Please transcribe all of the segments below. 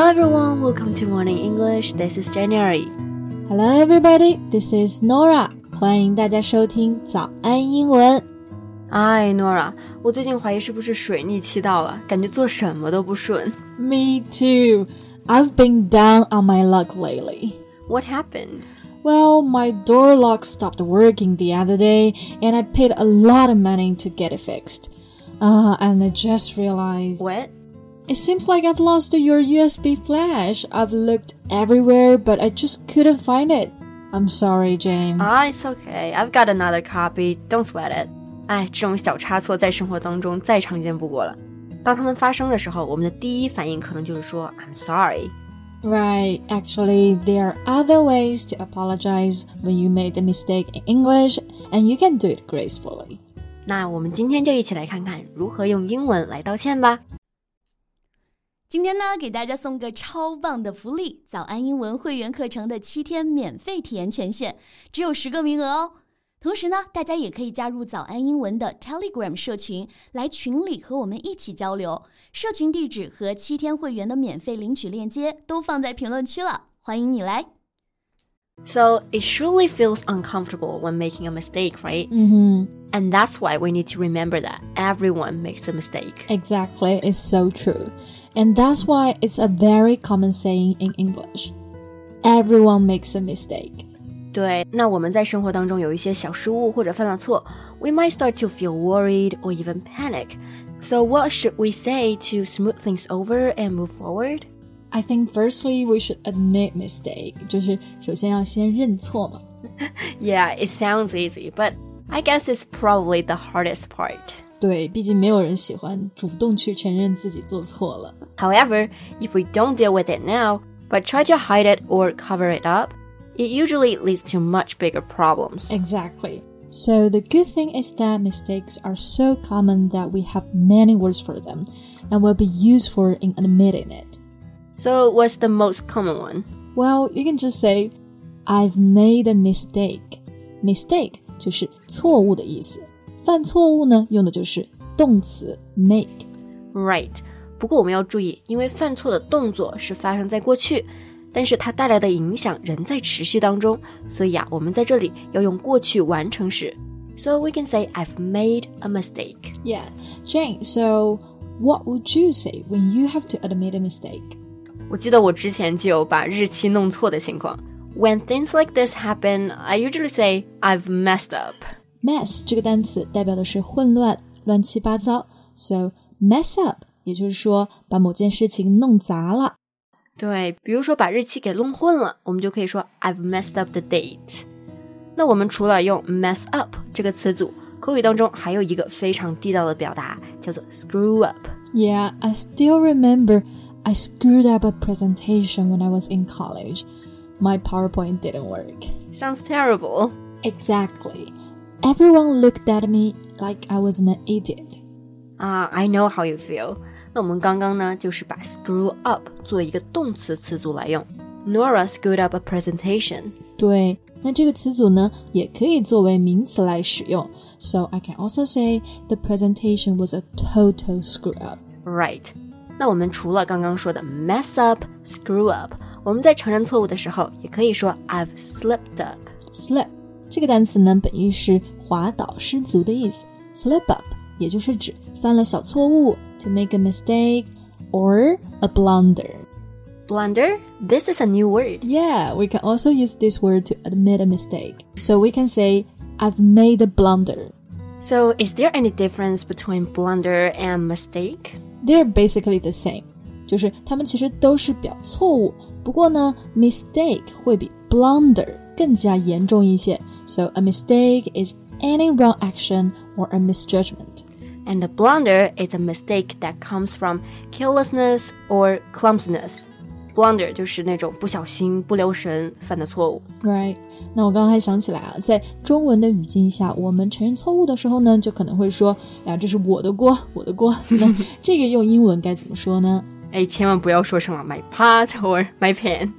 Hello everyone, welcome to Morning English. This is January. Hello everybody, this is Norah. 欢迎大家收听早安英文。哎，Norah，我最近怀疑是不是水逆期到了，感觉做什么都不顺。Me too. I've been down on my luck lately. What happened? Well, my door lock stopped working the other day, and I paid a lot of money to get it fixed. Uh, and I just realized. What? It seems like I've lost your USB flash. I've looked everywhere, but I just couldn't find it. I'm sorry, James. Ah, it's okay. I've got another copy. Don't sweat it. 哎，这种小差错在生活当中再常见不过了。当它们发生的时候，我们的第一反应可能就是说 "I'm sorry." Right. Actually, there are other ways to apologize when you made a mistake in English, and you can do it gracefully. 那我们今天就一起来看看如何用英文来道歉吧。 今天呢，给大家送个超棒的福利——早安英文会员课程的七天免费体验权限，只有十个名额哦。同时呢，大家也可以加入早安英文的 Telegram 社群，来群里和我们一起交流。社群地址和七天会员的免费领取链接都放在评论区了，欢迎你来。So it surely feels uncomfortable when making a mistake, right? Mm-hmm. And that's why we need to remember that everyone makes a mistake. Exactly, it's so true. And that's why it's a very common saying in English. Everyone makes a mistake. 对，那我们在生活当中有一些小失误或者犯了错，we might start to feel worried or even panic. So what should we say to smooth things over and move forward? I think firstly we should admit mistake. 就是首先要先认错嘛。 Yeah, it sounds easy, but I guess it's probably the hardest part. 对，毕竟没有人喜欢主动去承认自己做错了。 However, if we don't deal with it now, but try to hide it or cover it up, it usually leads to much bigger problems. Exactly. So the good thing is that mistakes are so common that we have many words for them and will be useful in admitting it. So, what's the most common one? Well, you can just say, I've made a mistake. Mistake 就是错误的意思。 犯错误呢，用的就是动词 make。 Right. 不过我们要注意，因为犯错的动作是发生在过去，但是它带来的影响仍在持续当中，所以啊，我们在这里要用过去完成时。So we can say I've made a mistake. Yeah, Jane. So what would you say when you have to admit a mistake? 我记得我之前就有把日期弄错的情况。When things like this happen, I usually say I've messed up. Mess 这个单词代表的是混乱、乱七八糟，so mess up 也就是说把某件事情弄砸了。对，比如说把日期给弄混了，我们就可以说 I've messed up the date。那我们除了用 mess up 这个词组，口语当中还有一个非常地道的表达，叫做 screw up。Yeah, I still remember I screwed up a presentation when I was in college. My PowerPoint didn't work. Sounds terrible. Exactly. Everyone looked at me like I was an idiot. Ah, i know how you feel. 那我们刚刚呢，就是把 screw up 做一个动词词组来用。Norah screwed up a presentation. 对，那这个词组呢，也可以作为名词来使用。So I can also say the presentation was a total screw up. Right. 那我们除了刚刚说的 mess up, screw up，我们在承认错误的时候，也可以说 I've slipped up, slip. 这个单词呢，本意是滑倒、失足的意思。Slip up 也就是指犯了小错误，to make a mistake or a blunder. Blunder? This is a new word. Yeah, we can also use this word to admit a mistake. So we can say, I've made a blunder. So, is there any difference between blunder and mistake? They're basically the same. 就是它们其实都是表错误，不过呢，mistake 会比 blunder 更加严重一些。 So a mistake is any wrong action or a misjudgment. And a blunder is a mistake that comes from carelessness or clumsiness. Blunder 就是那种不小心、不留神犯的错误。 Right？那我刚刚还想起来啊，在中文的语境下，我们承认错误的时候呢，就可能会说：“呀，这是我的锅，我的锅。”那这个用英文该怎么说呢？哎，千万不要说成了 my pot or my pan，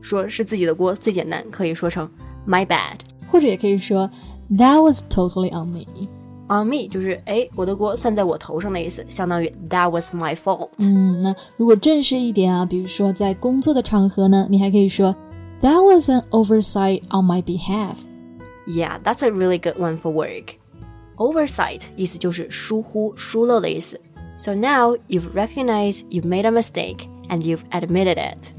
说是自己的锅最简单，可以说成 my bad。 或者也可以说 That was totally on me。 on me 就是哎，我的锅算在我头上的意思，相当于 That was my fault。嗯，那如果正式一点啊，比如说在工作的场合呢，你还可以说 That was an oversight on my behalf。Yeah, that's a really good one for work. Oversight 意思就是疏忽、疏漏的意思。So now you've recognized you've made a mistake and you've admitted it.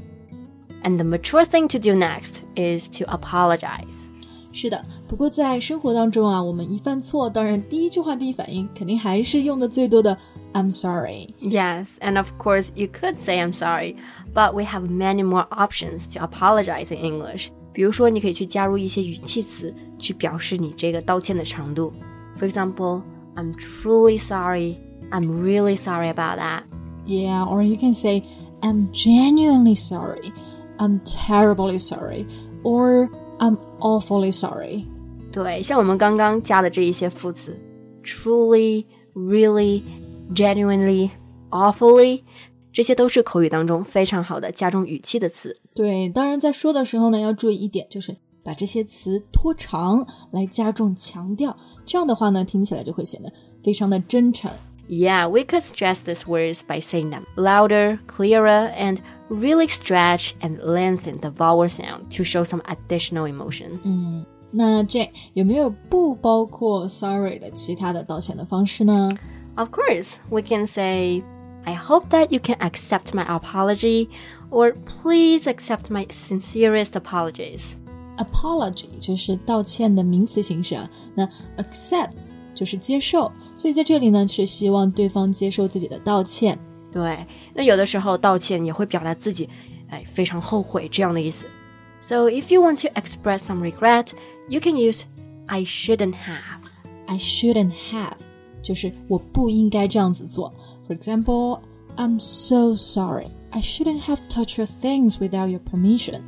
And the mature thing to do next is to apologize. 是的，不过在生活当中啊，我们一犯错，当然第一句话、第一反应肯定还是用的最多的 "I'm sorry." Yes, and of course you could say I'm sorry, but we have many more options to apologize in English. 比如说，你可以去加入一些语气词，去表示你这个道歉的程度。For example, I'm truly sorry. I'm really sorry about that. Yeah, or you can say I'm genuinely sorry. I'm terribly sorry. Or I'm awfully sorry. 对，像我们刚刚加的这一些副词，truly, really, genuinely, awfully，这些都是口语当中非常好的加重语气的词。对，当然在说的时候呢，要注意一点，就是把这些词拖长来加重强调，这样的话呢，听起来就会显得非常的真诚。Yeah, we could stress these words by saying them louder, clearer, and really stretch and lengthen the vowel sound to show some additional emotion. 嗯，那这有没有不包括 sorry 的其他的道歉的方式呢？Of course, we can say, I hope that you can accept my apology, or please accept my sincerest apologies. Apology 就是道歉的名词形式啊，那 accept 就是接受，所以在这里呢是希望对方接受自己的道歉。 对，那有的时候道歉也会表达自己，哎，非常后悔这样的意思。So if you want to express some regret, you can use I shouldn't have. I shouldn't have 就是我不应该这样子做。For example, I'm so sorry. I shouldn't have touched your things without your permission.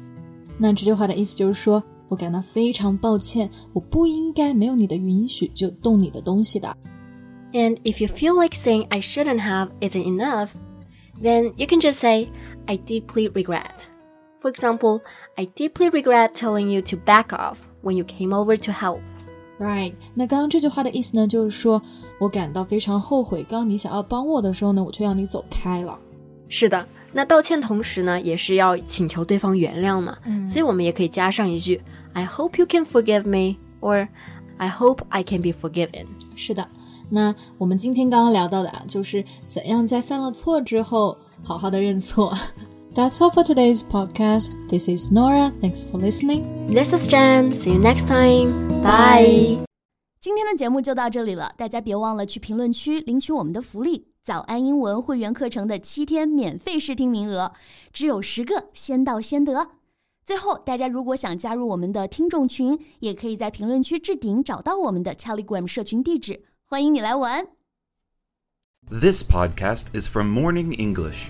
那这句话的意思就是说我感到非常抱歉，我不应该没有你的允许就动你的东西的。and if you feel like saying I shouldn't have isn't enough, then you can just say I deeply regret. For example, I deeply regret telling you to back off when you came over to help. Right，那刚刚这句话的意思呢，就是说我感到非常后悔，刚刚你想要帮我的时候呢，我却让你走开了。是的，那道歉同时呢，也是要请求对方原谅嘛，嗯、所以我们也可以加上一句 I hope you can forgive me or I hope I can be forgiven。是的。 那我们今天刚刚聊到的啊，就是怎样在犯了错之后好好的认错。That's all for today's podcast. This is Nora. Thanks for listening. This is Jen. See you next time. Bye. 今天的节目就到这里了，大家别忘了去评论区领取我们的福利——早安英文会员课程的七天免费试听名额，只有十个，先到先得。最后，大家如果想加入我们的听众群，也可以在评论区置顶找到我们的 Telegram 社群地址。欢迎你来玩。This podcast is from Morning English。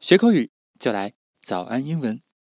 学口语就来早安英文。